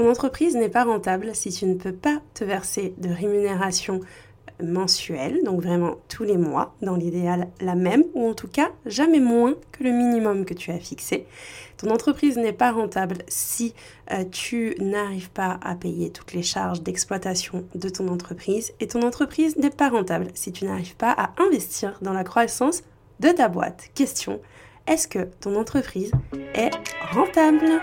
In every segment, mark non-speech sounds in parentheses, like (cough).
Ton entreprise n'est pas rentable si tu ne peux pas te verser de rémunération mensuelle, donc vraiment tous les mois, dans l'idéal la même, ou en tout cas jamais moins que le minimum que tu as fixé. Ton entreprise n'est pas rentable si euh, tu n'arrives pas à payer toutes les charges d'exploitation de ton entreprise, et ton entreprise n'est pas rentable si tu n'arrives pas à investir dans la croissance de ta boîte. Question, est-ce que ton entreprise est rentable?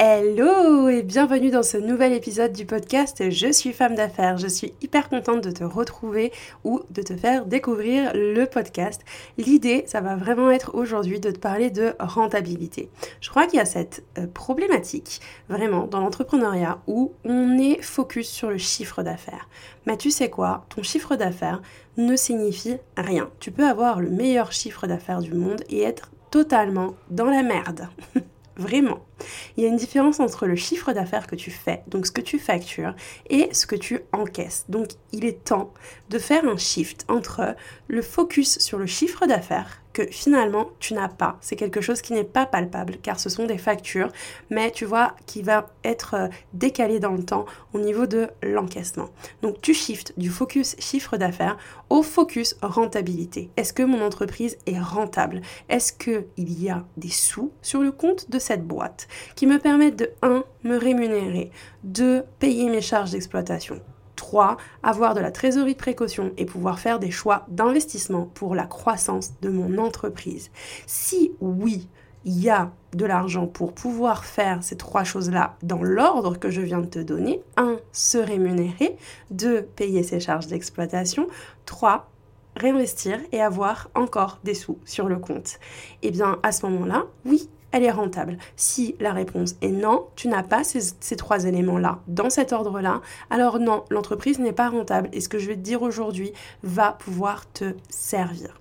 Hello et bienvenue dans ce nouvel épisode du podcast Je suis femme d'affaires. Je suis hyper contente de te retrouver ou de te faire découvrir le podcast. L'idée, ça va vraiment être aujourd'hui de te parler de rentabilité. Je crois qu'il y a cette euh, problématique vraiment dans l'entrepreneuriat où on est focus sur le chiffre d'affaires. Mais tu sais quoi? Ton chiffre d'affaires ne signifie rien. Tu peux avoir le meilleur chiffre d'affaires du monde et être totalement dans la merde. (laughs) Vraiment. Il y a une différence entre le chiffre d'affaires que tu fais, donc ce que tu factures, et ce que tu encaisses. Donc il est temps de faire un shift entre le focus sur le chiffre d'affaires que finalement tu n'as pas. C'est quelque chose qui n'est pas palpable car ce sont des factures, mais tu vois qui va être euh, décalé dans le temps au niveau de l'encaissement. Donc tu shifts du focus chiffre d'affaires au focus rentabilité. Est-ce que mon entreprise est rentable? Est-ce qu'il y a des sous sur le compte de cette boîte? Qui me permettent de 1. me rémunérer, 2. payer mes charges d'exploitation 3. Avoir de la trésorerie de précaution et pouvoir faire des choix d'investissement pour la croissance de mon entreprise. Si oui, il y a de l'argent pour pouvoir faire ces trois choses-là dans l'ordre que je viens de te donner. 1. Se rémunérer. 2. Payer ses charges d'exploitation. 3 réinvestir et avoir encore des sous sur le compte. Et eh bien à ce moment-là, oui, elle est rentable Si la réponse est non, tu n'as pas ces, trois éléments-là dans cet ordre-là, alors non, l'entreprise n'est pas rentable et ce que je vais te dire aujourd'hui va pouvoir te servir.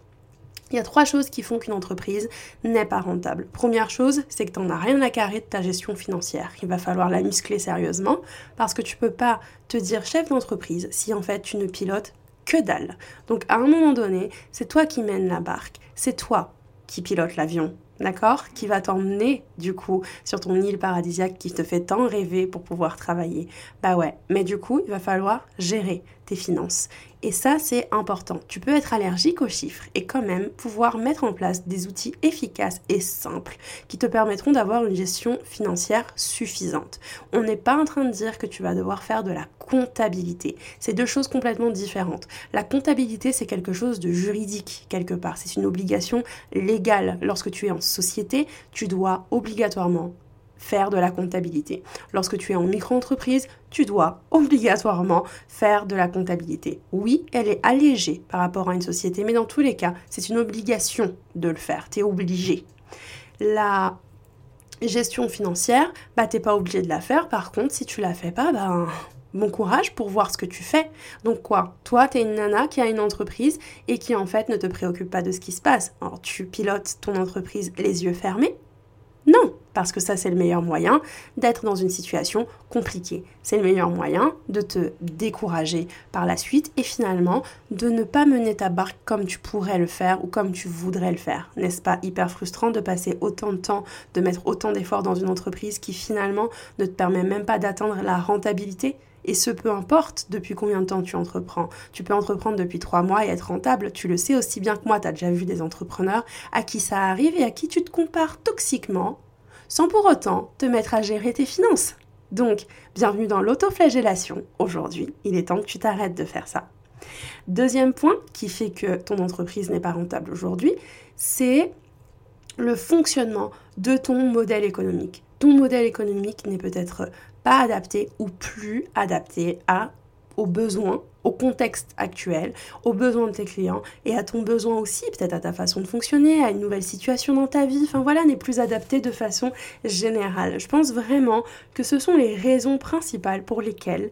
Il y a trois choses qui font qu'une entreprise n'est pas rentable. Première chose, c'est que tu n'en as rien à carrer de ta gestion financière. Il va falloir la muscler sérieusement parce que tu peux pas te dire chef d'entreprise si en fait tu ne pilotes que dalle. Donc à un moment donné, c'est toi qui mènes la barque, c'est toi qui pilote l'avion, d'accord? Qui va t'emmener du coup sur ton île paradisiaque qui te fait tant rêver pour pouvoir travailler. Bah ouais, mais du coup, il va falloir gérer tes finances. Et ça, c'est important. Tu peux être allergique aux chiffres et quand même pouvoir mettre en place des outils efficaces et simples qui te permettront d'avoir une gestion financière suffisante. On n'est pas en train de dire que tu vas devoir faire de la comptabilité. C'est deux choses complètement différentes. La comptabilité, c'est quelque chose de juridique quelque part. C'est une obligation légale. Lorsque tu es en société, tu dois obligatoirement faire de la comptabilité. Lorsque tu es en micro-entreprise, tu dois obligatoirement faire de la comptabilité. Oui, elle est allégée par rapport à une société, mais dans tous les cas, c'est une obligation de le faire. Tu es obligé. La gestion financière, bah t'es pas obligé de la faire. Par contre, si tu la fais pas, ben bon courage pour voir ce que tu fais. Donc quoi? Toi, tu es une nana qui a une entreprise et qui en fait ne te préoccupe pas de ce qui se passe. Alors tu pilotes ton entreprise les yeux fermés? Non, parce que ça c'est le meilleur moyen d'être dans une situation compliquée. C'est le meilleur moyen de te décourager par la suite et finalement de ne pas mener ta barque comme tu pourrais le faire ou comme tu voudrais le faire. N'est-ce pas hyper frustrant de passer autant de temps, de mettre autant d'efforts dans une entreprise qui finalement ne te permet même pas d'atteindre la rentabilité? Et ce, peu importe depuis combien de temps tu entreprends. Tu peux entreprendre depuis trois mois et être rentable. Tu le sais aussi bien que moi. Tu as déjà vu des entrepreneurs à qui ça arrive et à qui tu te compares toxiquement sans pour autant te mettre à gérer tes finances. Donc, bienvenue dans l'autoflagellation. Aujourd'hui, il est temps que tu t'arrêtes de faire ça. Deuxième point qui fait que ton entreprise n'est pas rentable aujourd'hui, c'est le fonctionnement de ton modèle économique. Ton modèle économique n'est peut-être adapté ou plus adapté à aux besoins, au contexte actuel, aux besoins de tes clients et à ton besoin aussi, peut-être à ta façon de fonctionner, à une nouvelle situation dans ta vie, enfin voilà, n'est plus adapté de façon générale. Je pense vraiment que ce sont les raisons principales pour lesquelles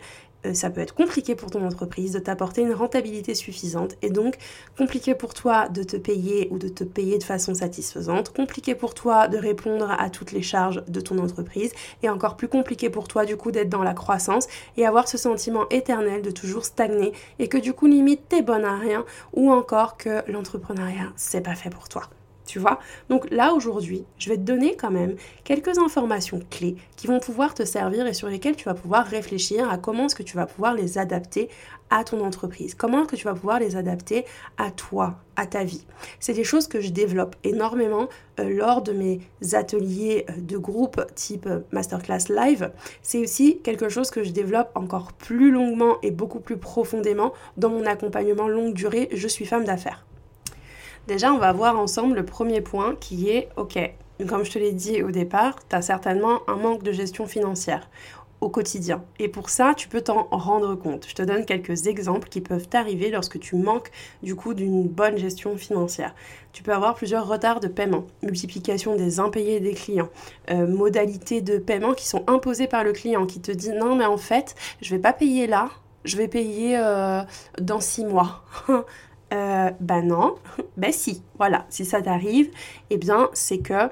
ça peut être compliqué pour ton entreprise de t'apporter une rentabilité suffisante et donc compliqué pour toi de te payer ou de te payer de façon satisfaisante, compliqué pour toi de répondre à toutes les charges de ton entreprise et encore plus compliqué pour toi du coup d'être dans la croissance et avoir ce sentiment éternel de toujours stagner et que du coup limite t'es bonne à rien ou encore que l'entrepreneuriat c'est pas fait pour toi tu vois Donc là aujourd'hui, je vais te donner quand même quelques informations clés qui vont pouvoir te servir et sur lesquelles tu vas pouvoir réfléchir à comment est-ce que tu vas pouvoir les adapter à ton entreprise, comment est-ce que tu vas pouvoir les adapter à toi, à ta vie. C'est des choses que je développe énormément euh, lors de mes ateliers euh, de groupe type euh, masterclass live. C'est aussi quelque chose que je développe encore plus longuement et beaucoup plus profondément dans mon accompagnement longue durée Je suis femme d'affaires. Déjà, on va voir ensemble le premier point qui est, ok, comme je te l'ai dit au départ, tu as certainement un manque de gestion financière au quotidien. Et pour ça, tu peux t'en rendre compte. Je te donne quelques exemples qui peuvent t'arriver lorsque tu manques du coup d'une bonne gestion financière. Tu peux avoir plusieurs retards de paiement, multiplication des impayés des clients, euh, modalités de paiement qui sont imposées par le client qui te dit non mais en fait, je vais pas payer là, je vais payer euh, dans six mois. (laughs) euh, ben non, ben si, voilà, si ça t'arrive, eh bien c'est que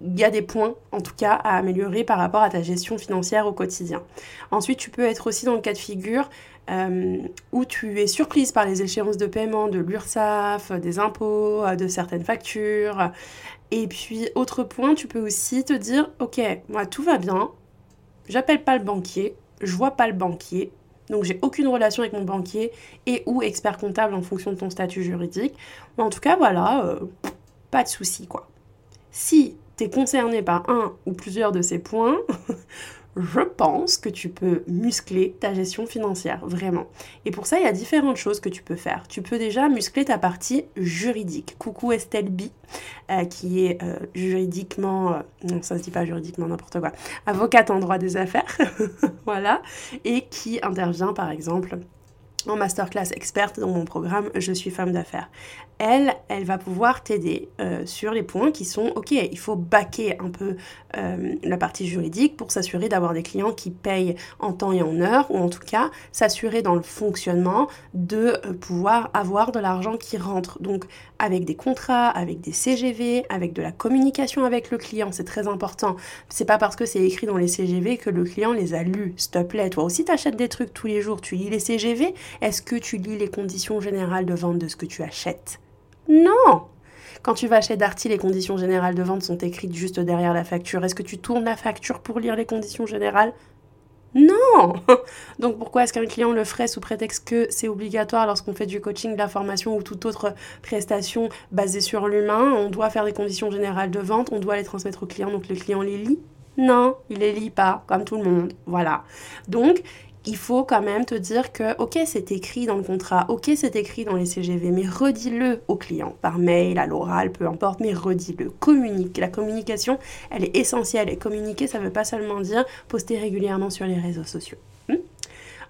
il y a des points, en tout cas, à améliorer par rapport à ta gestion financière au quotidien. Ensuite, tu peux être aussi dans le cas de figure euh, où tu es surprise par les échéances de paiement de l'URSSAF, des impôts, de certaines factures. Et puis, autre point, tu peux aussi te dire, ok, moi tout va bien, j'appelle pas le banquier, je vois pas le banquier, donc j'ai aucune relation avec mon banquier et ou expert comptable en fonction de ton statut juridique. En tout cas, voilà, euh, pas de souci quoi. Si tu es concerné par un ou plusieurs de ces points, (laughs) je pense que tu peux muscler ta gestion financière, vraiment. Et pour ça, il y a différentes choses que tu peux faire. Tu peux déjà muscler ta partie juridique. Coucou Estelle B, euh, qui est euh, juridiquement, euh, non ça se dit pas juridiquement, n'importe quoi, avocate en droit des affaires, (laughs) voilà, et qui intervient par exemple en masterclass experte dans mon programme Je suis femme d'affaires. Elle, elle va pouvoir t'aider euh, sur les points qui sont, ok, il faut baquer un peu euh, la partie juridique pour s'assurer d'avoir des clients qui payent en temps et en heure, ou en tout cas s'assurer dans le fonctionnement de euh, pouvoir avoir de l'argent qui rentre. Donc avec des contrats, avec des CGV, avec de la communication avec le client, c'est très important. C'est pas parce que c'est écrit dans les CGV que le client les a lus, s'il te plaît. Toi aussi, tu achètes des trucs tous les jours, tu lis les CGV, est-ce que tu lis les conditions générales de vente de ce que tu achètes? Non quand tu vas chez Darty, les conditions générales de vente sont écrites juste derrière la facture. Est-ce que tu tournes la facture pour lire les conditions générales? Non (laughs) Donc pourquoi est-ce qu'un client le ferait sous prétexte que c'est obligatoire lorsqu'on fait du coaching, de la formation ou toute autre prestation basée sur l'humain? On doit faire des conditions générales de vente, on doit les transmettre au client, donc le client les lit? Non, il les lit pas, comme tout le monde. Voilà. Donc il faut quand même te dire que, ok, c'est écrit dans le contrat, ok, c'est écrit dans les CGV, mais redis-le au client, par mail, à l'oral, peu importe, mais redis-le, communique. La communication, elle est essentielle. Et communiquer, ça ne veut pas seulement dire poster régulièrement sur les réseaux sociaux.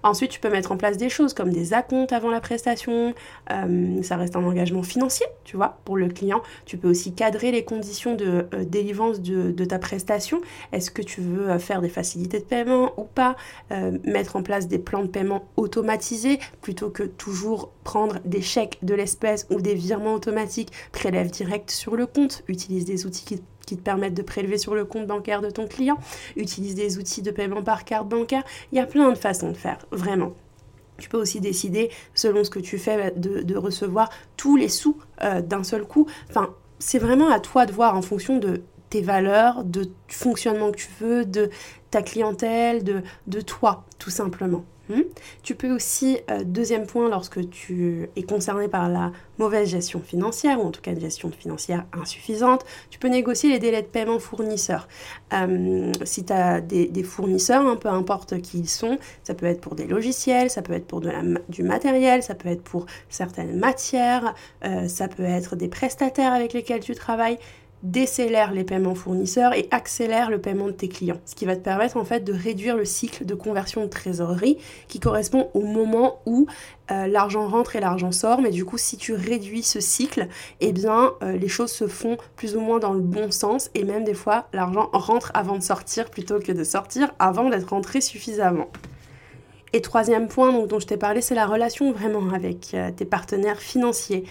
Ensuite, tu peux mettre en place des choses comme des acomptes avant la prestation. Euh, ça reste un engagement financier, tu vois, pour le client. Tu peux aussi cadrer les conditions de euh, délivrance de, ta prestation. Est-ce que tu veux euh, faire des facilités de paiement ou pas? Mettre en place des plans de paiement automatisés plutôt que toujours prendre des chèques de l'espèce ou des virements automatiques. Prélève direct sur le compte. Utilise des outils qui qui te permettent de prélever sur le compte bancaire de ton client, utilise des outils de paiement par carte bancaire. Il y a plein de façons de faire, vraiment. Tu peux aussi décider, selon ce que tu fais, de, recevoir tous les sous euh, d'un seul coup. Enfin, c'est vraiment à toi de voir en fonction de tes valeurs, de fonctionnement que tu veux, de ta clientèle, de, de toi, tout simplement. Hmm. Tu peux aussi, euh, deuxième point, lorsque tu es concerné par la mauvaise gestion financière, ou en tout cas une gestion financière insuffisante, tu peux négocier les délais de paiement fournisseurs. Euh, si tu as des, fournisseurs, hein, peu importe qui ils sont, ça peut être pour des logiciels, ça peut être pour du matériel, ça peut être pour certaines matières, euh, ça peut être des prestataires avec lesquels tu travailles décélère les paiements fournisseurs et accélère le paiement de tes clients. Ce qui va te permettre en fait de réduire le cycle de conversion de trésorerie qui correspond au moment où euh, l'argent rentre et l'argent sort. Mais du coup, si tu réduis ce cycle, eh bien euh, les choses se font plus ou moins dans le bon sens et même des fois l'argent rentre avant de sortir plutôt que de sortir avant d'être rentré suffisamment. Et troisième point dont je t'ai parlé, c'est la relation vraiment avec euh, tes partenaires financiers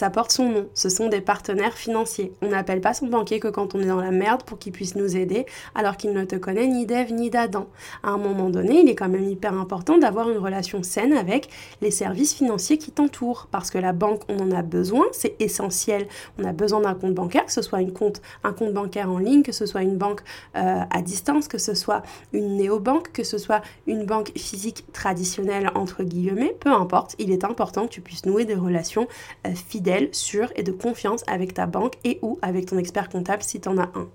ça porte son nom, ce sont des partenaires financiers. On n'appelle pas son banquier que quand on est dans la merde pour qu'il puisse nous aider, alors qu'il ne te connaît ni d'Ève ni d'Adam. À un moment donné, il est quand même hyper important d'avoir une relation saine avec les services financiers qui t'entourent, parce que la banque, on en a besoin, c'est essentiel. On a besoin d'un compte bancaire, que ce soit un compte bancaire en ligne, que ce soit une banque euh, à distance, que ce soit une néobanque, que ce soit une banque physique traditionnelle, entre guillemets, peu importe, il est important que tu puisses nouer des relations euh, sûre et de confiance avec ta banque et ou avec ton expert comptable si tu en as un.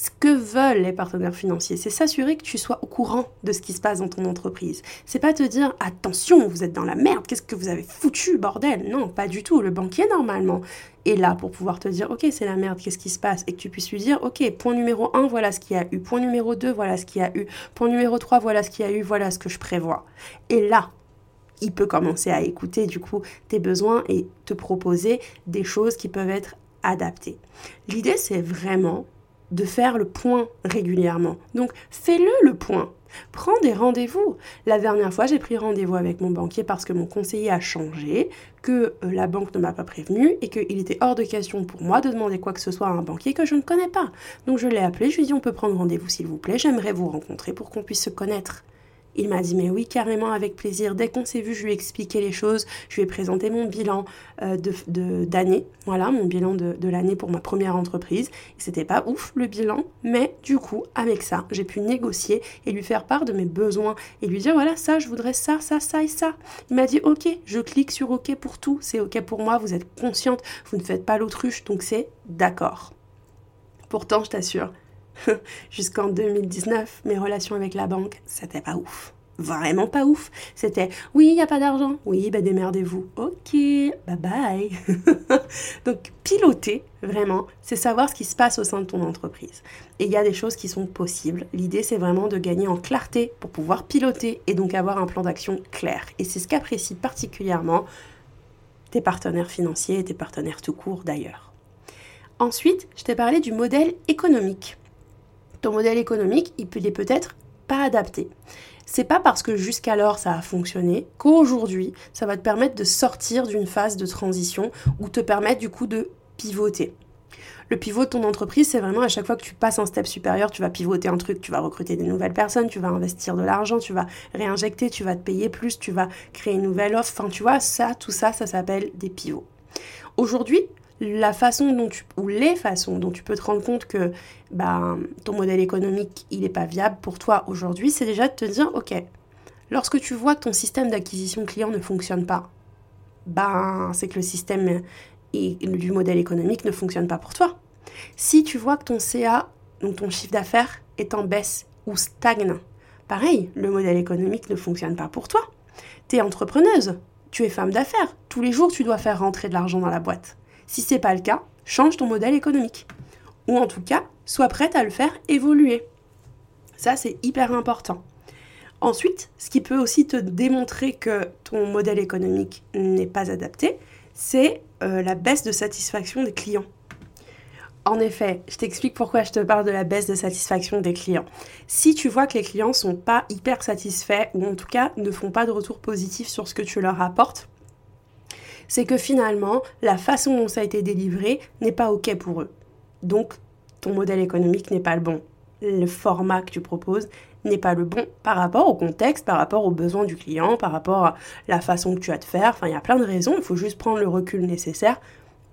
Ce que veulent les partenaires financiers, c'est s'assurer que tu sois au courant de ce qui se passe dans ton entreprise. C'est pas te dire attention, vous êtes dans la merde, qu'est-ce que vous avez foutu, bordel Non, pas du tout. Le banquier, normalement, est là pour pouvoir te dire ok, c'est la merde, qu'est-ce qui se passe? Et que tu puisses lui dire ok, point numéro 1, voilà ce qu'il y a eu. Point numéro 2, voilà ce qu'il y a eu. Point numéro 3, voilà ce qu'il y a eu, voilà ce que je prévois. Et là, il peut commencer à écouter du coup tes besoins et te proposer des choses qui peuvent être adaptées. L'idée c'est vraiment de faire le point régulièrement. Donc fais-le le point. Prends des rendez-vous. La dernière fois, j'ai pris rendez-vous avec mon banquier parce que mon conseiller a changé, que euh, la banque ne m'a pas prévenu et qu'il était hors de question pour moi de demander quoi que ce soit à un banquier que je ne connais pas. Donc je l'ai appelé, je lui ai dit on peut prendre rendez-vous s'il vous plaît, j'aimerais vous rencontrer pour qu'on puisse se connaître. Il m'a dit mais oui carrément avec plaisir. Dès qu'on s'est vu, je lui ai expliqué les choses, je lui ai présenté mon bilan euh, d'année, voilà mon bilan de, de l'année pour ma première entreprise. C'était pas ouf le bilan, mais du coup avec ça, j'ai pu négocier et lui faire part de mes besoins et lui dire voilà ça, je voudrais ça, ça, ça et ça. Il m'a dit ok, je clique sur ok pour tout, c'est ok pour moi, vous êtes consciente, vous ne faites pas l'autruche, donc c'est d'accord. Pourtant, je t'assure, (laughs) Jusqu'en 2019, mes relations avec la banque, c'était pas ouf. Vraiment pas ouf. C'était oui, il n'y a pas d'argent. Oui, bah démerdez-vous. Ok, bye bye. (laughs) Donc piloter, vraiment, c'est savoir ce qui se passe au sein de ton entreprise. Et il y a des choses qui sont possibles. L'idée, c'est vraiment de gagner en clarté pour pouvoir piloter et donc avoir un plan d'action clair. Et c'est ce qu'apprécient particulièrement tes partenaires financiers et tes partenaires tout court d'ailleurs. Ensuite, je t'ai parlé du modèle économique ton modèle économique, il peut, peut-être pas adapté. C'est pas parce que jusqu'alors ça a fonctionné qu'aujourd'hui ça va te permettre de sortir d'une phase de transition ou te permettre du coup de pivoter. Le pivot de ton entreprise, c'est vraiment à chaque fois que tu passes un step supérieur, tu vas pivoter un truc, tu vas recruter des nouvelles personnes, tu vas investir de l'argent, tu vas réinjecter, tu vas te payer plus, tu vas créer une nouvelle offre. Enfin, tu vois, ça, tout ça, ça s'appelle des pivots. Aujourd'hui, la façon dont tu, ou les façons dont tu peux te rendre compte que bah, ton modèle économique, il n'est pas viable pour toi aujourd'hui, c'est déjà de te dire, ok, lorsque tu vois que ton système d'acquisition client ne fonctionne pas, ben, c'est que le système du modèle économique ne fonctionne pas pour toi. Si tu vois que ton CA, donc ton chiffre d'affaires, est en baisse ou stagne, pareil, le modèle économique ne fonctionne pas pour toi. Tu es entrepreneuse, tu es femme d'affaires, tous les jours tu dois faire rentrer de l'argent dans la boîte. Si c'est pas le cas, change ton modèle économique. Ou en tout cas, sois prête à le faire évoluer. Ça, c'est hyper important. Ensuite, ce qui peut aussi te démontrer que ton modèle économique n'est pas adapté, c'est euh, la baisse de satisfaction des clients. En effet, je t'explique pourquoi je te parle de la baisse de satisfaction des clients. Si tu vois que les clients sont pas hyper satisfaits ou en tout cas ne font pas de retour positif sur ce que tu leur apportes, c'est que finalement, la façon dont ça a été délivré n'est pas OK pour eux. Donc, ton modèle économique n'est pas le bon. Le format que tu proposes n'est pas le bon par rapport au contexte, par rapport aux besoins du client, par rapport à la façon que tu as de faire. Enfin, il y a plein de raisons. Il faut juste prendre le recul nécessaire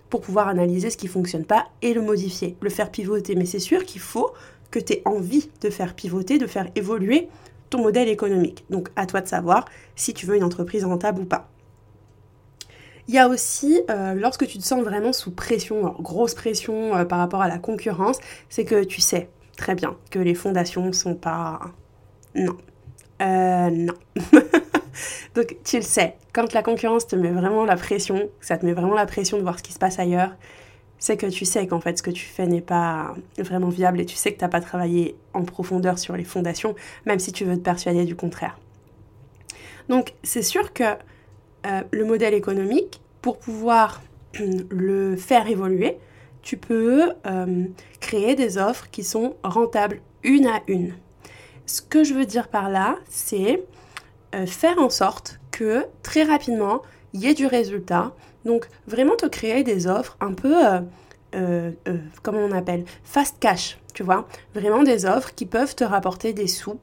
pour pouvoir analyser ce qui ne fonctionne pas et le modifier, le faire pivoter. Mais c'est sûr qu'il faut que tu aies envie de faire pivoter, de faire évoluer ton modèle économique. Donc à toi de savoir si tu veux une entreprise rentable ou pas. Il y a aussi, euh, lorsque tu te sens vraiment sous pression, grosse pression euh, par rapport à la concurrence, c'est que tu sais très bien que les fondations sont pas... Non. Euh, non. (laughs) Donc tu le sais, quand la concurrence te met vraiment la pression, ça te met vraiment la pression de voir ce qui se passe ailleurs, c'est que tu sais qu'en fait ce que tu fais n'est pas vraiment viable et tu sais que tu n'as pas travaillé en profondeur sur les fondations, même si tu veux te persuader du contraire. Donc c'est sûr que euh, le modèle économique, pour pouvoir (clears throat) le faire évoluer, tu peux euh, créer des offres qui sont rentables une à une. Ce que je veux dire par là, c'est euh, faire en sorte que très rapidement, il y ait du résultat. Donc vraiment te créer des offres un peu, comment on appelle, fast cash, tu vois. Vraiment des offres qui peuvent te rapporter des sous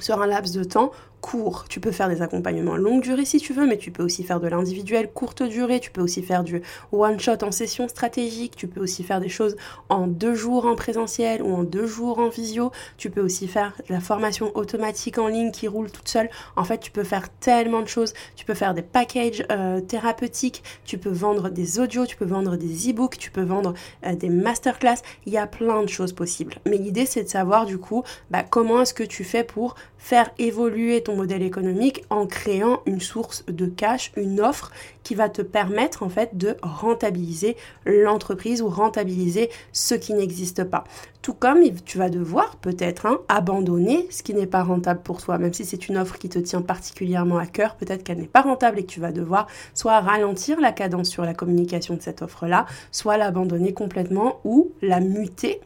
sur un laps de temps court. Tu peux faire des accompagnements longue durée si tu veux, mais tu peux aussi faire de l'individuel courte durée, tu peux aussi faire du one-shot en session stratégique, tu peux aussi faire des choses en deux jours en présentiel ou en deux jours en visio, tu peux aussi faire de la formation automatique en ligne qui roule toute seule. En fait, tu peux faire tellement de choses, tu peux faire des packages euh, thérapeutiques, tu peux vendre des audios, tu peux vendre des e-books, tu peux vendre euh, des masterclass, il y a plein de choses possibles. Mais l'idée, c'est de savoir du coup, bah, comment est-ce que tu fais pour faire évoluer ton modèle économique en créant une source de cash, une offre qui va te permettre en fait de rentabiliser l'entreprise ou rentabiliser ce qui n'existe pas. Tout comme tu vas devoir peut-être hein, abandonner ce qui n'est pas rentable pour toi, même si c'est une offre qui te tient particulièrement à cœur, peut-être qu'elle n'est pas rentable et que tu vas devoir soit ralentir la cadence sur la communication de cette offre-là, soit l'abandonner complètement ou la muter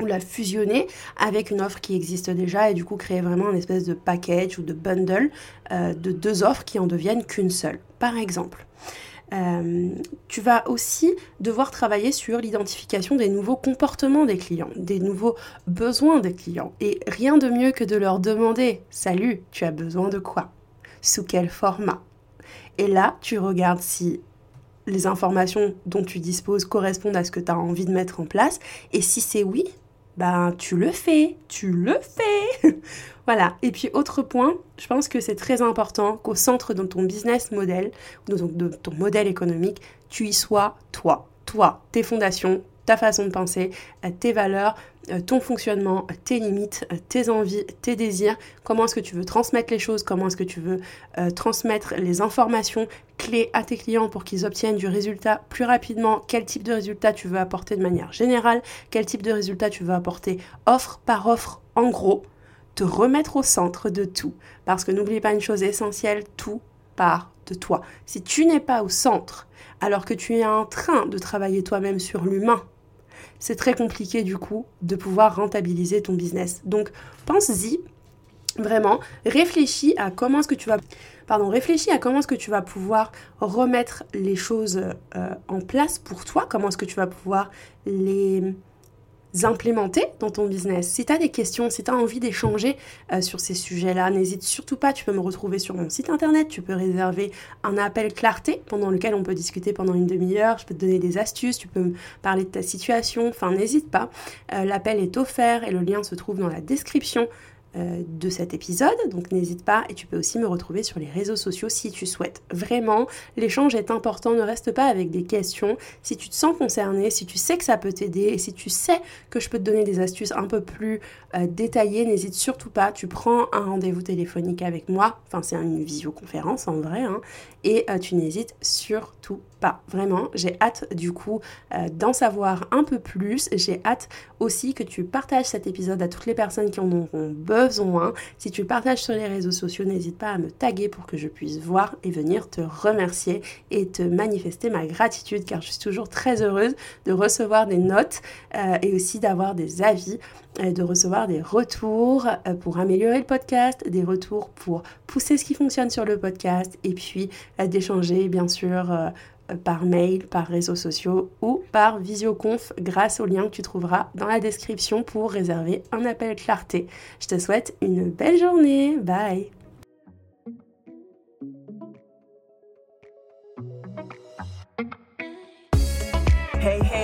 ou la fusionner avec une offre qui existe déjà et du coup créer vraiment une espèce de package ou de bundle euh, de deux offres qui en deviennent qu'une seule. Par exemple, euh, tu vas aussi devoir travailler sur l'identification des nouveaux comportements des clients, des nouveaux besoins des clients. Et rien de mieux que de leur demander Salut, tu as besoin de quoi? Sous quel format? Et là, tu regardes si les informations dont tu disposes correspondent à ce que tu as envie de mettre en place. Et si c'est oui, ben tu le fais, tu le fais. (laughs) voilà. Et puis autre point, je pense que c'est très important qu'au centre de ton business model, de ton modèle économique, tu y sois toi, toi, tes fondations, ta façon de penser, euh, tes valeurs, euh, ton fonctionnement, tes limites, euh, tes envies, tes désirs, comment est-ce que tu veux transmettre les choses, comment est-ce que tu veux transmettre les informations clés à tes clients pour qu'ils obtiennent du résultat plus rapidement, quel type de résultat tu veux apporter de manière générale, quel type de résultat tu veux apporter offre par offre? En gros, te remettre au centre de tout. Parce que n'oublie pas une chose essentielle, tout part de toi. Si tu n'es pas au centre, alors que tu es en train de travailler toi-même sur l'humain, c'est très compliqué du coup de pouvoir rentabiliser ton business. Donc pense-y vraiment, réfléchis à comment est-ce que tu vas pardon, réfléchis à comment est-ce que tu vas pouvoir remettre les choses euh, en place pour toi, comment est-ce que tu vas pouvoir les implémenter dans ton business. Si tu as des questions, si tu as envie d'échanger euh, sur ces sujets-là, n'hésite surtout pas, tu peux me retrouver sur mon site internet, tu peux réserver un appel clarté pendant lequel on peut discuter pendant une demi-heure, je peux te donner des astuces, tu peux me parler de ta situation, enfin n'hésite pas. Euh, l'appel est offert et le lien se trouve dans la description de cet épisode, donc n'hésite pas et tu peux aussi me retrouver sur les réseaux sociaux si tu souhaites. Vraiment, l'échange est important, ne reste pas avec des questions. Si tu te sens concerné, si tu sais que ça peut t'aider et si tu sais que je peux te donner des astuces un peu plus euh, détaillées, n'hésite surtout pas, tu prends un rendez-vous téléphonique avec moi, enfin c'est une visioconférence en vrai, hein, et euh, tu n'hésites surtout pas. Vraiment, j'ai hâte du coup d'en savoir un peu plus. J'ai hâte aussi que tu partages cet épisode à toutes les personnes qui en auront besoin. Si tu partages sur les réseaux sociaux, n'hésite pas à me taguer pour que je puisse voir et venir te remercier et te manifester ma gratitude car je suis toujours très heureuse de recevoir des notes euh, et aussi d'avoir des avis euh, de recevoir des retours euh, pour améliorer le podcast, des retours pour pousser ce qui fonctionne sur le podcast et puis d'échanger bien sûr par mail, par réseaux sociaux ou par visioconf grâce au lien que tu trouveras dans la description pour réserver un appel clarté. Je te souhaite une belle journée. Bye hey